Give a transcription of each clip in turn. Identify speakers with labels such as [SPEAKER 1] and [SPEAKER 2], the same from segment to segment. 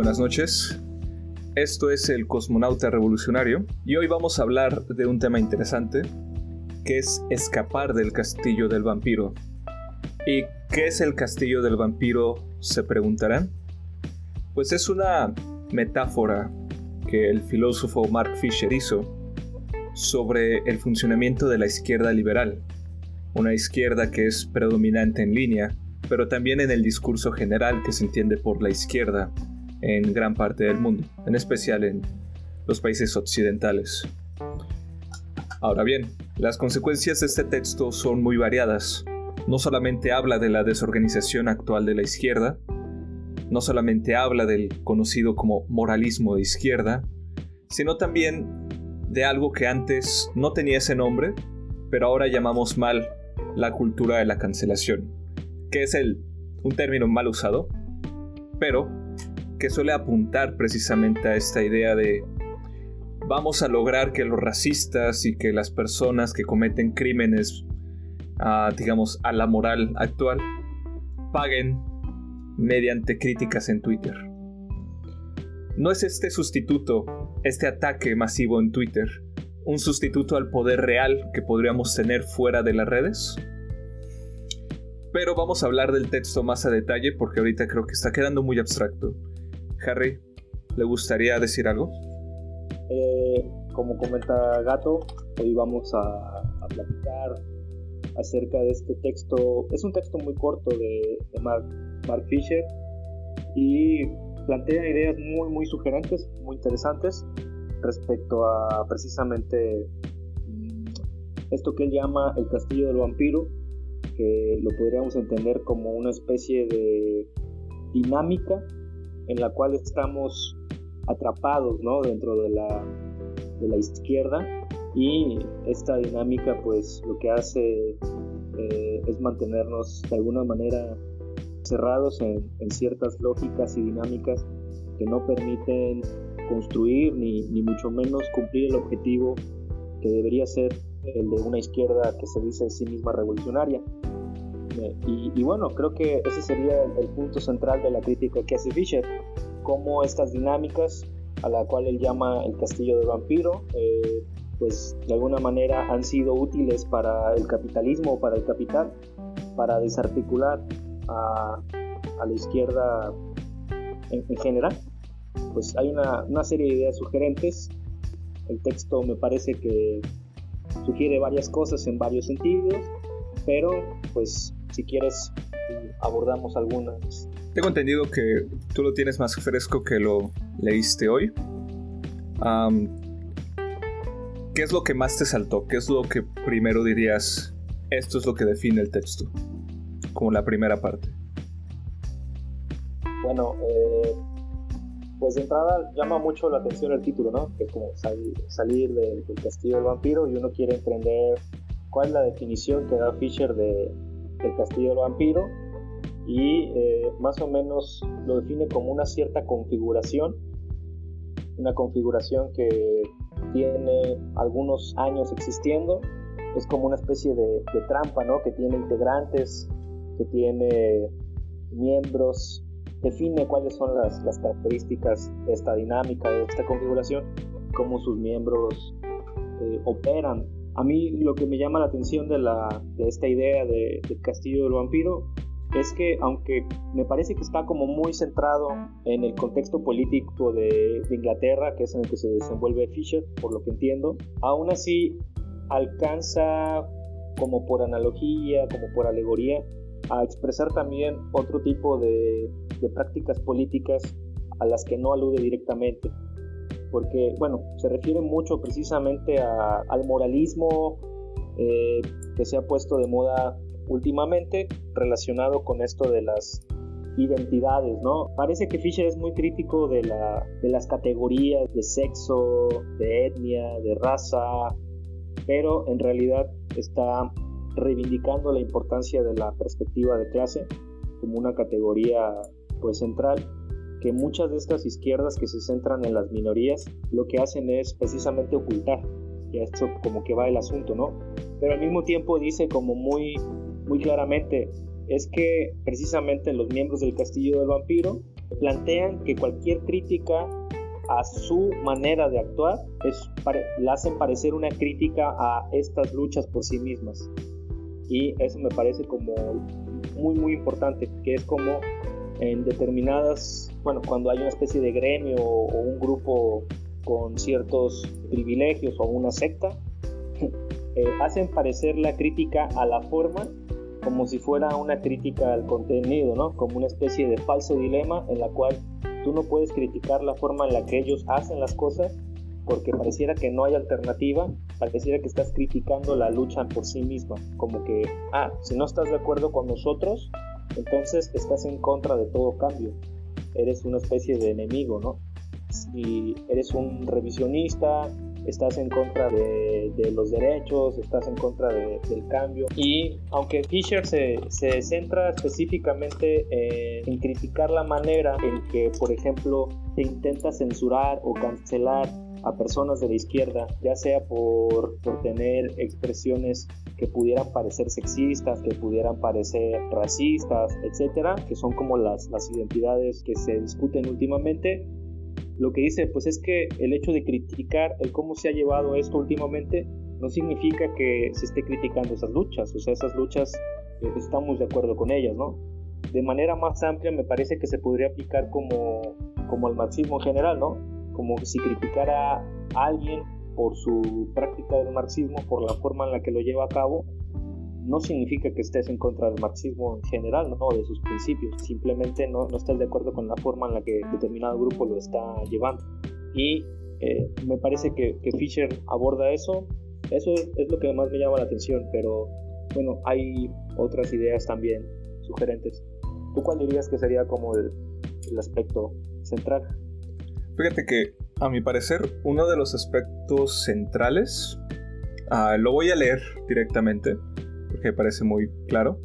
[SPEAKER 1] buenas noches. Esto es el Cosmonauta Revolucionario y hoy vamos a hablar de un tema interesante que es escapar del castillo del vampiro. ¿Y qué es el castillo del vampiro? Se preguntarán. Pues es una metáfora que el filósofo Mark Fisher hizo sobre el funcionamiento de la izquierda liberal, una izquierda que es predominante en línea, pero también en el discurso general que se entiende por la izquierda en gran parte del mundo, en especial en los países occidentales. Ahora bien, las consecuencias de este texto son muy variadas. No solamente habla de la desorganización actual de la izquierda, no solamente habla del conocido como moralismo de izquierda, sino también de algo que antes no tenía ese nombre, pero ahora llamamos mal la cultura de la cancelación, que es un término mal usado, pero que suele apuntar precisamente a esta idea de vamos a lograr que los racistas y que las personas que cometen crímenes, ah, digamos, a la moral actual, paguen mediante críticas en Twitter. ¿No es este sustituto, este ataque masivo en Twitter, un sustituto al poder real que podríamos tener fuera de las redes? Pero vamos a hablar del texto más a detalle porque ahorita creo que está quedando muy abstracto. Harry, ¿le gustaría decir algo?
[SPEAKER 2] Eh, como comenta Gato, hoy vamos a, platicar acerca de este texto. Es un texto muy corto de, Mark, Mark Fisher y plantea ideas muy, muy sugerentes, muy interesantes respecto a precisamente mm, esto que él llama el castillo del vampiro, que lo podríamos entender como una especie de dinámica en la cual estamos atrapados ¿no? dentro de la, de la izquierda y esta dinámica pues lo que hace eh, es mantenernos de alguna manera cerrados en, ciertas lógicas y dinámicas que no permiten construir ni, ni, mucho menos cumplir el objetivo que debería ser el de una izquierda que se dice de sí misma revolucionaria. Eh, y, bueno, creo que ese sería el, punto central de la crítica que hace Fisher, cómo estas dinámicas a la cual él llama el castillo del vampiro, eh, pues de alguna manera han sido útiles para el capitalismo para el capital, para desarticular a, la izquierda en, general. Pues hay una, una serie de ideas sugerentes. El texto me parece que sugiere varias cosas en varios sentidos, pero pues si quieres abordamos algunas.
[SPEAKER 1] Tengo entendido que tú lo tienes más fresco que lo leíste hoy. ¿Qué es lo que más te saltó? ¿Qué es lo que primero dirías? Esto es lo que define el texto, como la primera parte.
[SPEAKER 2] Bueno, eh, pues de entrada llama mucho la atención el título, ¿no? Que es como salir, del, castillo del vampiro y uno quiere entender cuál es la definición que da Fisher de, del castillo del vampiro y eh, más o menos lo define como una cierta configuración, una configuración que tiene algunos años existiendo, es como una especie de, trampa, ¿no? Que tiene integrantes, que tiene miembros, define cuáles son las, las características de esta dinámica, de esta configuración, cómo sus miembros eh, operan a mí lo que me llama la atención de, la, de esta idea de, del castillo del vampiro es que aunque me parece que está como muy centrado en el contexto político de, Inglaterra, que es en el que se desenvuelve Fisher, por lo que entiendo, aún así alcanza como por analogía, como por alegoría, a expresar también otro tipo de, de prácticas políticas a las que no alude directamente porque, bueno, se refiere mucho precisamente al moralismo eh, que se ha puesto de moda últimamente relacionado con esto de las identidades, ¿no? Parece que Fisher es muy crítico de, la, de las categorías de sexo, de etnia, de raza, pero en realidad está reivindicando la importancia de la perspectiva de clase como una categoría pues central que muchas de estas izquierdas que se centran en las minorías lo que hacen es precisamente ocultar. Y esto como que va el asunto, ¿no? Pero al mismo tiempo dice como muy, muy claramente, es que precisamente los miembros del castillo del vampiro plantean que cualquier crítica a su manera de actuar es, la hacen parecer una crítica a estas luchas por sí mismas. Y eso me parece como muy, muy importante, que es como en determinadas, bueno, cuando hay una especie de gremio o un grupo con ciertos privilegios o una secta, eh, hacen parecer la crítica a la forma como si fuera una crítica al contenido, ¿no? Como una especie de falso dilema en la cual tú no puedes criticar la forma en la que ellos hacen las cosas porque pareciera que no hay alternativa, pareciera que estás criticando la lucha por sí misma, como que, ah, si no estás de acuerdo con nosotros, entonces estás en contra de todo cambio, eres una especie de enemigo, ¿no? Si eres un revisionista, estás en contra de, los derechos, estás en contra del cambio. Y aunque Fisher se, se centra específicamente en criticar la manera en que, por ejemplo, se intenta censurar o cancelar a personas de la izquierda, ya sea por, por tener expresiones que pudieran parecer sexistas, que pudieran parecer racistas, etcétera, que son como las, las identidades que se discuten últimamente, lo que dice pues es que el hecho de criticar el cómo se ha llevado esto últimamente no significa que se esté criticando esas luchas, o sea, esas luchas eh, estamos de acuerdo con ellas, ¿no? De manera más amplia me parece que se podría aplicar como, como al marxismo en general, ¿no? Como si criticara a alguien por su práctica del marxismo, por la forma en la que lo lleva a cabo, no significa que estés en contra del marxismo en general, ¿no? de sus principios, simplemente no, no estás de acuerdo con la forma en la que determinado grupo lo está llevando. Y eh, me parece que, que, Fisher aborda eso, eso es lo que más me llama la atención, pero bueno, hay otras ideas también sugerentes. ¿Tú cuál dirías que sería como el, el aspecto central?
[SPEAKER 1] Fíjate que, a mi parecer, uno de los aspectos centrales, uh, lo voy a leer directamente, porque parece muy claro.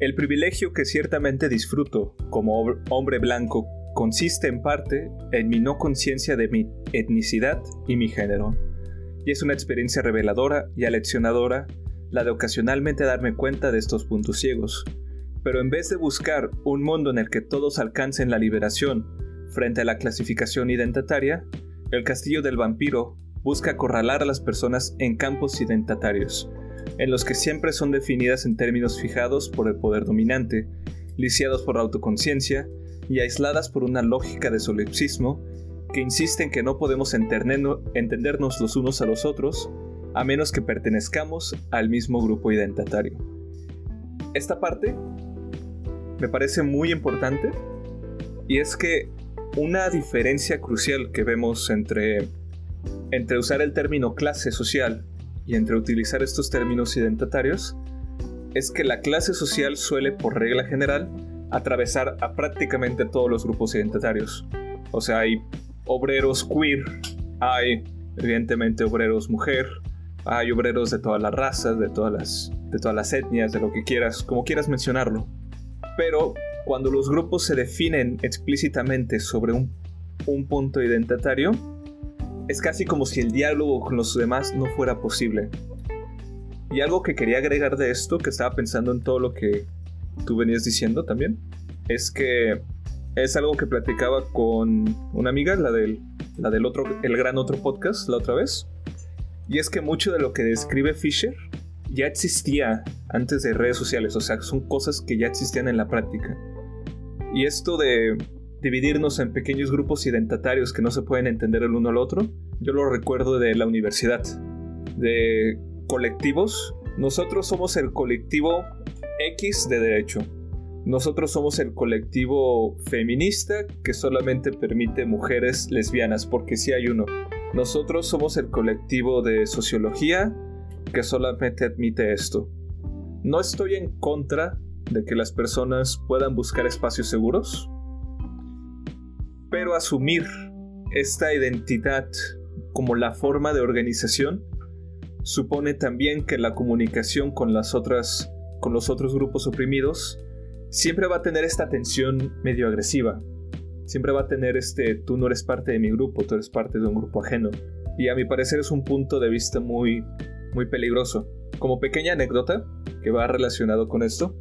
[SPEAKER 1] El privilegio que ciertamente disfruto como hombre blanco consiste en parte en mi no conciencia de mi etnicidad y mi género, y es una experiencia reveladora y aleccionadora la de ocasionalmente darme cuenta de estos puntos ciegos. Pero en vez de buscar un mundo en el que todos alcancen la liberación frente a la clasificación identitaria, el castillo del vampiro busca acorralar a las personas en campos identitarios, en los que siempre son definidas en términos fijados por el poder dominante, lisiados por la autoconciencia y aisladas por una lógica de solipsismo que insiste en que no podemos entendernos los unos a los otros a menos que pertenezcamos al mismo grupo identitario. Esta parte me parece muy importante y es que una diferencia crucial que vemos entre, entre usar el término clase social y entre utilizar estos términos identitarios es que la clase social suele, por regla general, atravesar a prácticamente todos los grupos identitarios. O sea, hay obreros queer, hay evidentemente obreros mujer, hay obreros de todas las razas, de todas las, de todas las etnias, de lo que quieras, como quieras mencionarlo. Pero cuando los grupos se definen explícitamente sobre un, un punto identitario, es casi como si el diálogo con los demás no fuera posible. Y algo que quería agregar de esto, que estaba pensando en todo lo que tú venías diciendo también, es que es algo que platicaba con una amiga, la del, la del otro, el gran otro podcast, la otra vez. Y es que mucho de lo que describe Fisher ya existía antes de redes sociales, o sea, son cosas que ya existían en la práctica. Y esto de dividirnos en pequeños grupos identitarios que no se pueden entender el uno al otro. Yo lo recuerdo de la universidad, de colectivos. Nosotros somos el colectivo X de derecho. Nosotros somos el colectivo feminista que solamente permite mujeres lesbianas, porque sí hay uno. Nosotros somos el colectivo de sociología que solamente admite esto. No estoy en contra de que las personas puedan buscar espacios seguros, pero asumir esta identidad como la forma de organización supone también que la comunicación con las otras con los otros grupos oprimidos siempre va a tener esta tensión medio agresiva. Siempre va a tener este tú no eres parte de mi grupo, tú eres parte de un grupo ajeno. Y a mi parecer es un punto de vista muy muy peligroso. Como pequeña anécdota que va relacionado con esto,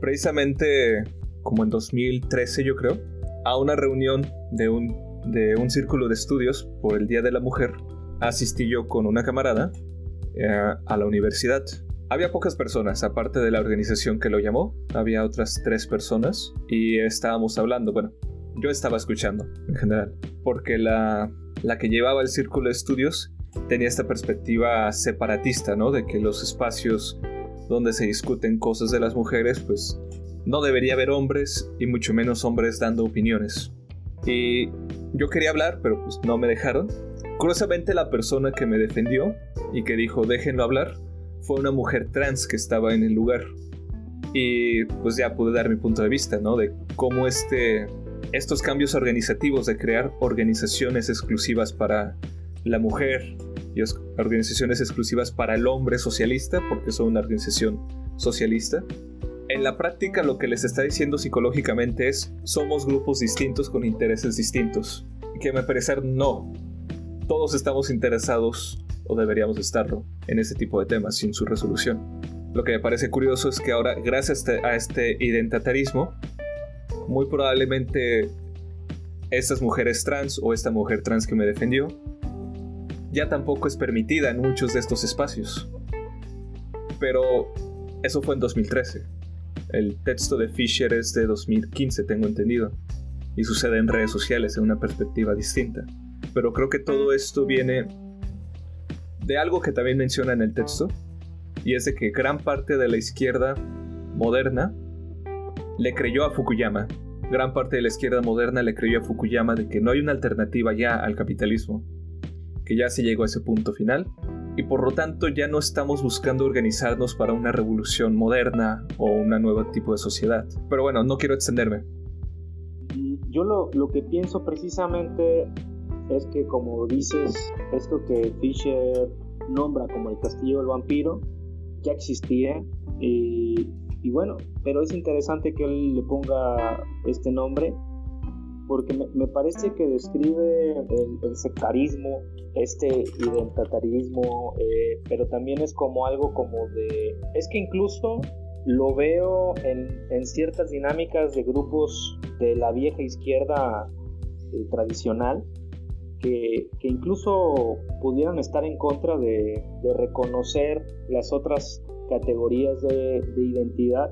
[SPEAKER 1] precisamente como en 2013 yo creo, a una reunión de un, de un círculo de estudios por el Día de la Mujer, asistí yo con una camarada eh, a la universidad. Había pocas personas, aparte de la organización que lo llamó, había otras tres personas y estábamos hablando, bueno, yo estaba escuchando en general, porque la, la que llevaba el círculo de estudios tenía esta perspectiva separatista, ¿no? De que los espacios donde se discuten cosas de las mujeres, pues no debería haber hombres y mucho menos hombres dando opiniones. Y yo quería hablar, pero pues no me dejaron. Curiosamente la persona que me defendió y que dijo déjenlo hablar fue una mujer trans que estaba en el lugar. Y pues ya pude dar mi punto de vista, ¿no? De cómo este, estos cambios organizativos de crear organizaciones exclusivas para la mujer y organizaciones exclusivas para el hombre socialista, porque son una organización socialista, en la práctica lo que les está diciendo psicológicamente es somos grupos distintos con intereses distintos. Que me parecer no. Todos estamos interesados, o deberíamos estarlo, en ese tipo de temas sin su resolución. Lo que me parece curioso es que ahora, gracias a este identatarismo, muy probablemente estas mujeres trans o esta mujer trans que me defendió, ya tampoco es permitida en muchos de estos espacios. Pero eso fue en 2013. El texto de Fisher es de 2015, tengo entendido, y sucede en redes sociales en una perspectiva distinta. Pero creo que todo esto viene de algo que también menciona en el texto, y es de que gran parte de la izquierda moderna le creyó a Fukuyama. Gran parte de la izquierda moderna le creyó a Fukuyama de que no hay una alternativa ya al capitalismo, que ya se llegó a ese punto final y por lo tanto ya no estamos buscando organizarnos para una revolución moderna o un nuevo tipo de sociedad. Pero bueno, no quiero extenderme.
[SPEAKER 2] Yo lo, lo que pienso precisamente es que como dices, esto que Fisher nombra como el castillo del vampiro, ya existía y, y bueno, pero es interesante que él le ponga este nombre porque me, parece que describe el, sectarismo, este identitarismo, eh, pero también es como algo como de... Es que incluso lo veo en, ciertas dinámicas de grupos de la vieja izquierda eh, tradicional, que, incluso pudieran estar en contra de, reconocer las otras categorías de, de identidad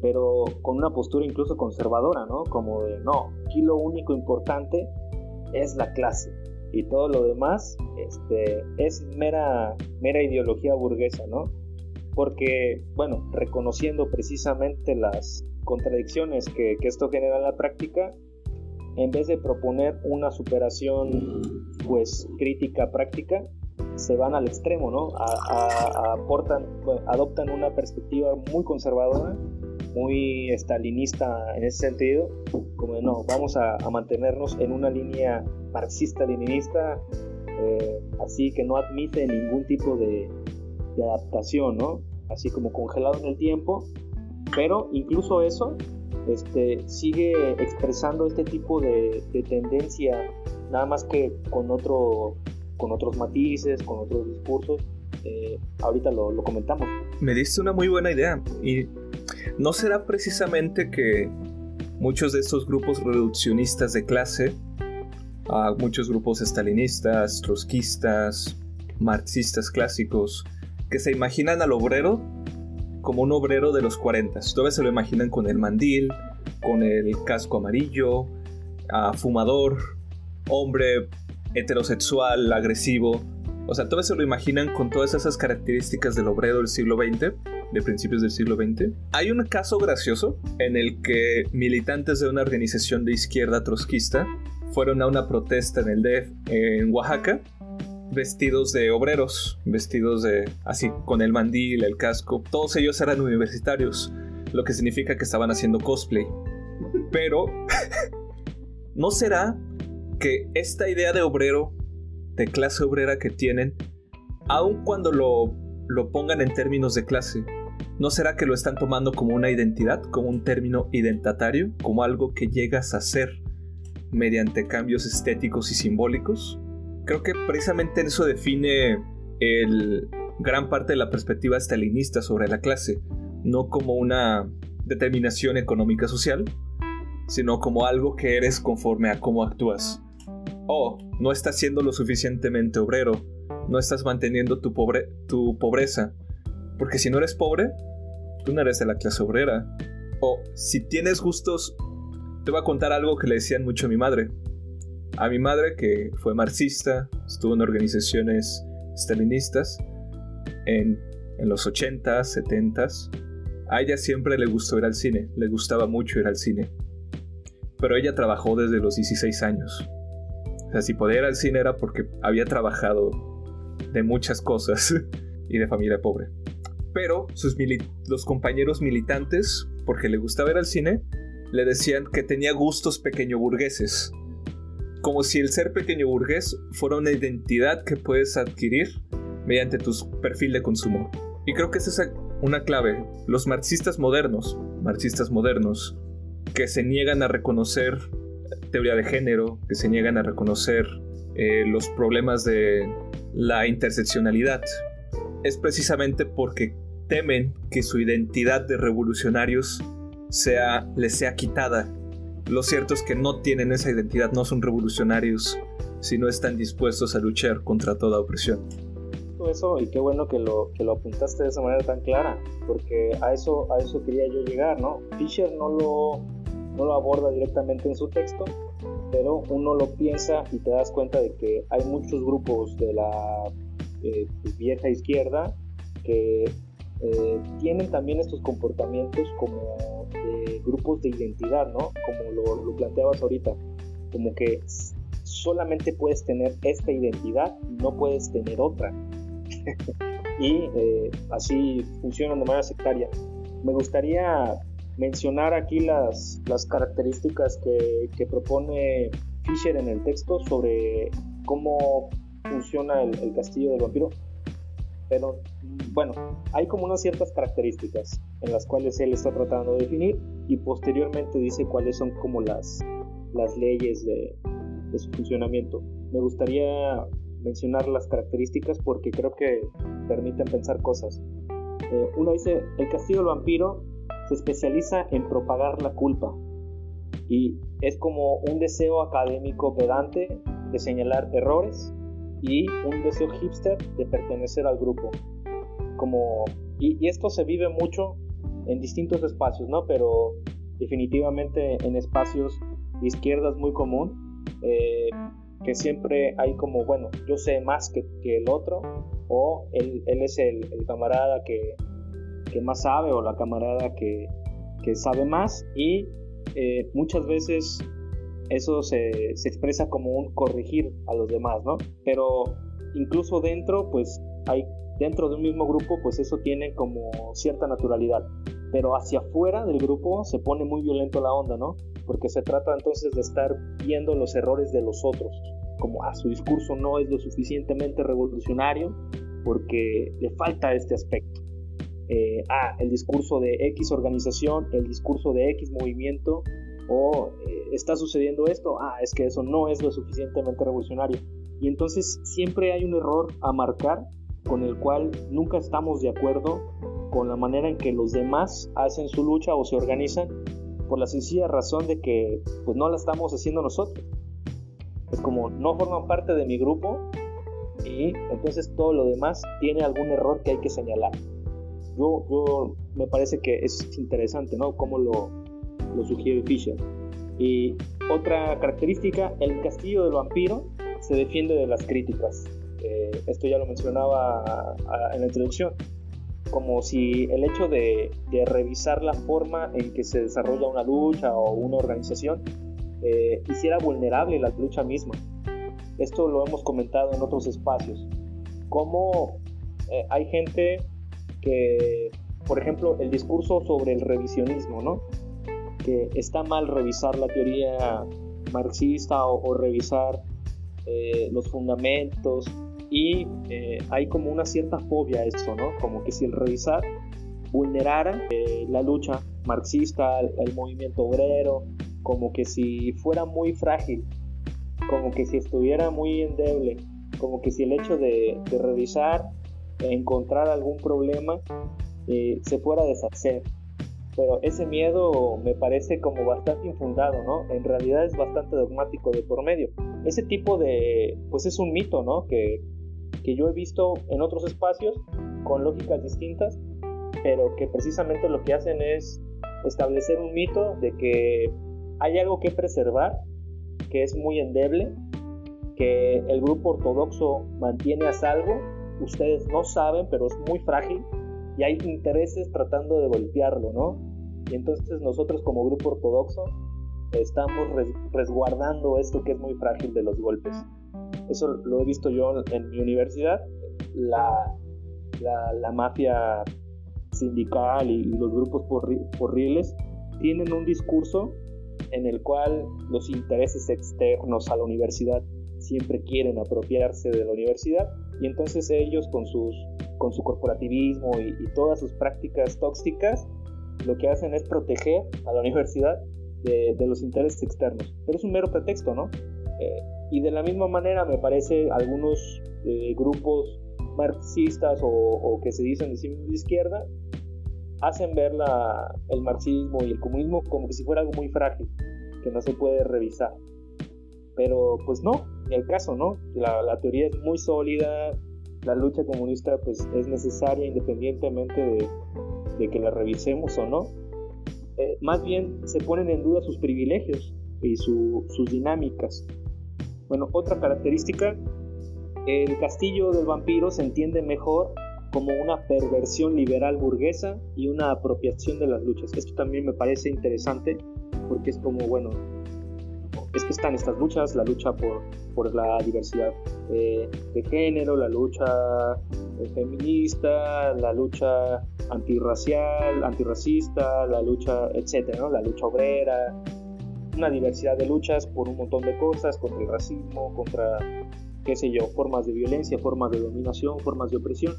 [SPEAKER 2] pero con una postura incluso conservadora, ¿no? Como de, no, aquí lo único importante es la clase y todo lo demás este, es mera, mera ideología burguesa, ¿no? Porque, bueno, reconociendo precisamente las contradicciones que, esto genera en la práctica, en vez de proponer una superación, pues, crítica práctica, se van al extremo, ¿no? aportan, adoptan una perspectiva muy conservadora muy estalinista en ese sentido, como no, vamos a, mantenernos en una línea marxista-leninista, eh, así que no admite ningún tipo de, adaptación, ¿no? Así como congelado en el tiempo, pero incluso eso este, sigue expresando este tipo de, tendencia, nada más que con, otro, con otros matices, con otros discursos. Eh, ahorita lo, lo comentamos.
[SPEAKER 1] Me diste una muy buena idea y ¿No será precisamente que muchos de estos grupos reduccionistas de clase, muchos grupos estalinistas, trotskistas, marxistas clásicos, que se imaginan al obrero como un obrero de los 40. Todavía se lo imaginan con el mandil, con el casco amarillo, fumador, hombre heterosexual, agresivo. O sea, todavía se lo imaginan con todas esas características del obrero del siglo XX de principios del siglo XX. Hay un caso gracioso en el que militantes de una organización de izquierda trotskista fueron a una protesta en el DEF en Oaxaca vestidos de obreros, vestidos de así con el mandil, el casco. Todos ellos eran universitarios, lo que significa que estaban haciendo cosplay. Pero ¿no será que esta idea de obrero, de clase obrera que tienen, aun cuando lo lo pongan en términos de clase, ¿no será que lo están tomando como una identidad, como un término identitario, como algo que llegas a ser mediante cambios estéticos y simbólicos? Creo que precisamente eso define el gran parte de la perspectiva stalinista sobre la clase, no como una determinación económica social, sino como algo que eres conforme a cómo actúas. O no estás siendo lo suficientemente obrero, no estás manteniendo tu, pobre tu pobreza, porque si no eres pobre, tú no eres de la clase obrera. O si tienes gustos, te voy a contar algo que le decían mucho a mi madre. A mi madre, que fue marxista, estuvo en organizaciones stalinistas en, en los 80s, 70s. A ella siempre le gustó ir al cine, le gustaba mucho ir al cine. Pero ella trabajó desde los 16 años. O sea, si podía ir al cine era porque había trabajado de muchas cosas y de familia pobre. Pero sus los compañeros militantes, porque le gustaba ir al cine, le decían que tenía gustos pequeño burgueses. Como si el ser pequeño burgués fuera una identidad que puedes adquirir mediante tu perfil de consumo. Y creo que esa es una clave. Los marxistas modernos, marxistas modernos, que se niegan a reconocer teoría de género, que se niegan a reconocer eh, los problemas de la interseccionalidad, es precisamente porque temen que su identidad de revolucionarios sea, les sea quitada. Lo cierto es que no tienen esa identidad, no son revolucionarios, si no están dispuestos a luchar contra toda opresión.
[SPEAKER 2] Eso, y qué bueno que lo, que lo apuntaste de esa manera tan clara, porque a eso, a eso quería yo llegar, ¿no? Fisher no lo, no lo aborda directamente en su texto, pero uno lo piensa y te das cuenta de que hay muchos grupos de la eh, vieja izquierda que eh, tienen también estos comportamientos como de grupos de identidad, ¿no? Como lo, lo planteabas ahorita, como que solamente puedes tener esta identidad, no puedes tener otra. y eh, así funcionan de manera sectaria. Me gustaría mencionar aquí las, las características que, que, propone Fisher en el texto sobre cómo funciona el, el, castillo del vampiro. Pero bueno, hay como unas ciertas características en las cuales él está tratando de definir y posteriormente dice cuáles son como las, las leyes de, de su funcionamiento. Me gustaría mencionar las características porque creo que permiten pensar cosas. Eh, uno dice, el castillo del vampiro se especializa en propagar la culpa y es como un deseo académico pedante de señalar errores y un deseo hipster de pertenecer al grupo. Como, y, esto se vive mucho en distintos espacios, ¿no? Pero definitivamente en espacios de izquierda es muy común. Eh, que siempre hay como, bueno, yo sé más que, que el otro, o él, él es el, el camarada que, que, más sabe, o la camarada que, que sabe más, y eh, muchas veces eso se, expresa como un corregir a los demás, ¿no? Pero incluso dentro, pues hay, dentro de un mismo grupo, pues eso tiene como cierta naturalidad, pero hacia afuera del grupo se pone muy violento la onda, ¿no? porque se trata entonces de estar viendo los errores de los otros, como a ah, su discurso no es lo suficientemente revolucionario porque le falta este aspecto. Eh, ah, el discurso de X organización, el discurso de X movimiento, o eh, está sucediendo esto, ah, es que eso no es lo suficientemente revolucionario. Y entonces siempre hay un error a marcar con el cual nunca estamos de acuerdo con la manera en que los demás hacen su lucha o se organizan por la sencilla razón de que pues no la estamos haciendo nosotros. Es como no forman parte de mi grupo y entonces todo lo demás tiene algún error que hay que señalar. Yo, yo me parece que es interesante, ¿no? Cómo lo, lo sugiere Fisher. Y otra característica, el castillo del vampiro se defiende de las críticas. Eh, esto ya lo mencionaba en la introducción como si el hecho de, revisar la forma en que se desarrolla una lucha o una organización eh, hiciera vulnerable la lucha misma. Esto lo hemos comentado en otros espacios. Como eh, hay gente que, por ejemplo, el discurso sobre el revisionismo, ¿no? Que está mal revisar la teoría marxista o, revisar eh, los fundamentos y eh, hay como una cierta fobia a esto, ¿no? Como que si el revisar vulnerara eh, la lucha marxista, el, movimiento obrero, como que si fuera muy frágil, como que si estuviera muy endeble, como que si el hecho de, revisar, encontrar algún problema, se fuera a deshacer. Pero ese miedo me parece como bastante infundado, ¿no? En realidad es bastante dogmático de por medio. Ese tipo de, pues es un mito, ¿no? Que, que yo he visto en otros espacios con lógicas distintas, pero que precisamente lo que hacen es establecer un mito de que hay algo que preservar, que es muy endeble, que el grupo ortodoxo mantiene a salvo, ustedes no saben, pero es muy frágil y hay intereses tratando de golpearlo, ¿no? Y entonces nosotros como grupo ortodoxo estamos resguardando esto que es muy frágil de los golpes. Eso lo he visto yo en mi universidad. La, la, mafia sindical y, los grupos porriles tienen un discurso en el cual los intereses externos a la universidad siempre quieren apropiarse de la universidad y entonces ellos con, sus, con su corporativismo y, todas sus prácticas tóxicas lo que hacen es proteger a la universidad de, los intereses externos. Pero es un mero pretexto, ¿no? Eh, y de la misma manera me parece algunos eh, grupos marxistas o, que se dicen de, de izquierda hacen ver la, el marxismo y el comunismo como que si fuera algo muy frágil, que no se puede revisar. Pero pues no, ni el caso, ¿no? La, teoría es muy sólida, la lucha comunista pues es necesaria independientemente de, que la revisemos o no. Eh, más bien se ponen en duda sus privilegios y sus dinámicas. Bueno, otra característica, el castillo del vampiro se entiende mejor como una perversión liberal burguesa y una apropiación de las luchas. Esto también me parece interesante porque es como, bueno, es que están estas luchas, la lucha por, por la diversidad eh, de género, la lucha eh, feminista, la lucha antirracial, antirracista, la lucha, etcétera, la lucha obrera, una diversidad de luchas por un montón de cosas, contra el racismo, contra, qué sé yo, formas de violencia, formas de dominación, formas de opresión.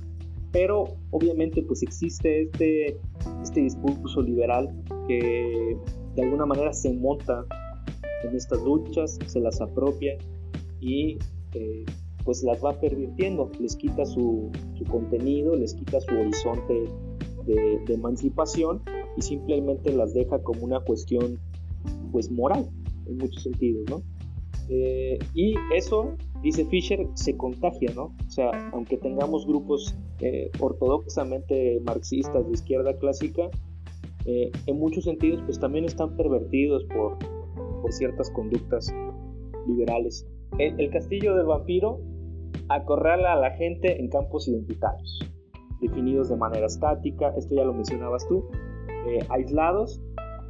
[SPEAKER 2] Pero obviamente pues existe este, este discurso liberal que de alguna manera se monta en estas luchas, se las apropia y eh, pues las va pervirtiendo, les quita su, contenido, les quita su horizonte de, emancipación y simplemente las deja como una cuestión pues moral en muchos sentidos, ¿no? Eh, y eso, dice Fisher, se contagia, ¿no? O sea, aunque tengamos grupos eh, ortodoxamente marxistas de izquierda clásica, en muchos sentidos pues también están pervertidos por, por ciertas conductas liberales. El, castillo del vampiro acorrala a la gente en campos identitarios, definidos de manera estática, esto ya lo mencionabas tú, eh, aislados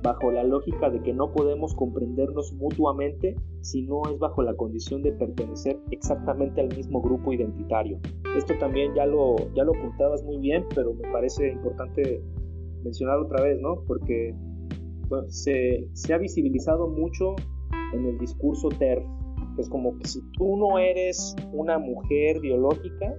[SPEAKER 2] bajo la lógica de que no podemos comprendernos mutuamente si no es bajo la condición de pertenecer exactamente al mismo grupo identitario. Esto también ya lo, ya lo apuntabas muy bien, pero me parece importante mencionar otra vez, ¿no? Porque se, ha visibilizado mucho en el discurso TERF. Es como que si tú no eres una mujer biológica,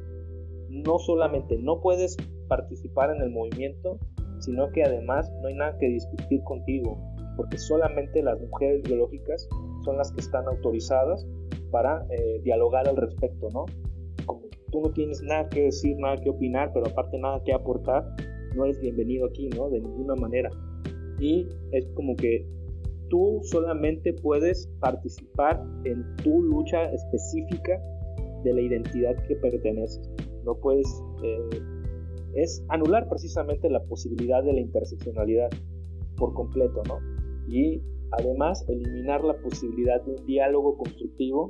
[SPEAKER 2] no solamente no puedes participar en el movimiento, sino que además no hay nada que discutir contigo, porque solamente las mujeres biológicas son las que están autorizadas para eh, dialogar al respecto, ¿no? Como tú no tienes nada que decir, nada que opinar, pero aparte nada que aportar, no eres bienvenido aquí, ¿no? De ninguna manera y es como que tú solamente puedes participar en tu lucha específica de la identidad que perteneces. No puedes, eh, es anular precisamente la posibilidad de la interseccionalidad por completo, ¿no? Y además eliminar la posibilidad de un diálogo constructivo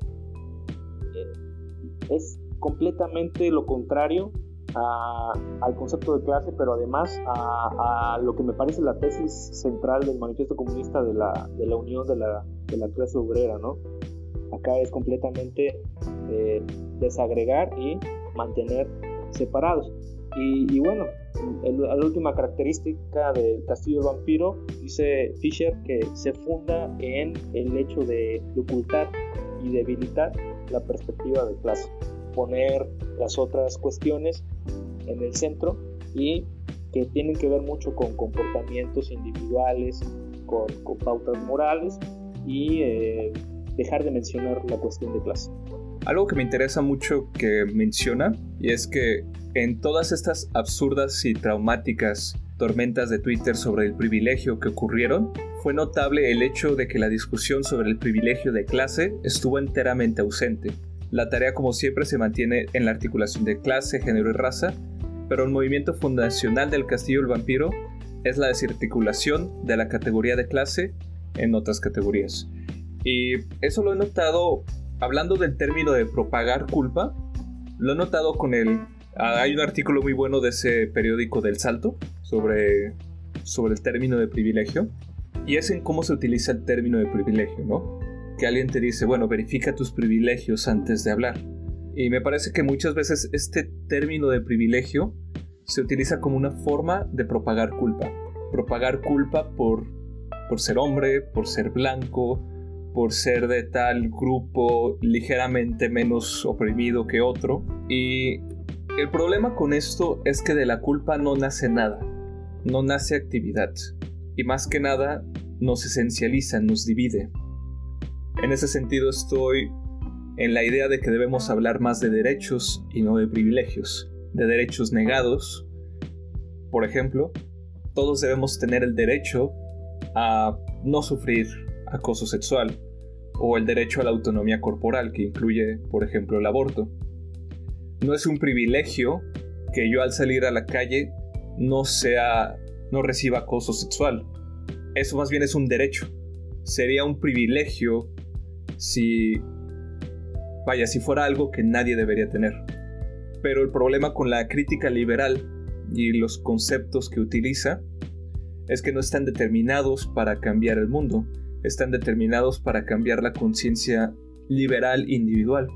[SPEAKER 2] eh, es completamente lo contrario al concepto de clase, pero además a, lo que me parece la tesis central del manifiesto comunista de la, de la unión de la, de la, clase obrera, ¿no? Acá es completamente eh, desagregar y mantener separados. Y, bueno, la última característica del castillo vampiro, dice Fisher, que se funda en el hecho de ocultar y debilitar la perspectiva de clase poner las otras cuestiones en el centro y que tienen que ver mucho con comportamientos individuales, con, pautas morales y eh, dejar de mencionar la cuestión de clase.
[SPEAKER 1] Algo que me interesa mucho que menciona y es que en todas estas absurdas y traumáticas tormentas de Twitter sobre el privilegio que ocurrieron, fue notable el hecho de que la discusión sobre el privilegio de clase estuvo enteramente ausente. La tarea como siempre se mantiene en la articulación de clase, género y raza, pero el movimiento fundacional del castillo del vampiro es la desarticulación de la categoría de clase en otras categorías. Y eso lo he notado, hablando del término de propagar culpa, lo he notado con el... Ah, hay un artículo muy bueno de ese periódico del Salto sobre, sobre el término de privilegio. Y es en cómo se utiliza el término de privilegio, ¿no? Que alguien te dice, bueno, verifica tus privilegios antes de hablar. Y me parece que muchas veces este término de privilegio se utiliza como una forma de propagar culpa. Propagar culpa por, por ser hombre, por ser blanco, por ser de tal grupo ligeramente menos oprimido que otro. Y el problema con esto es que de la culpa no nace nada, no nace actividad. Y más que nada nos esencializa, nos divide. En ese sentido estoy en la idea de que debemos hablar más de derechos y no de privilegios, de derechos negados. Por ejemplo, todos debemos tener el derecho a no sufrir acoso sexual o el derecho a la autonomía corporal que incluye, por ejemplo, el aborto. No es un privilegio que yo al salir a la calle no sea no reciba acoso sexual. Eso más bien es un derecho. Sería un privilegio si Vaya, si fuera algo que nadie debería tener. Pero el problema con la crítica liberal y los conceptos que utiliza es que no están determinados para cambiar el mundo, están determinados para cambiar la conciencia liberal individual.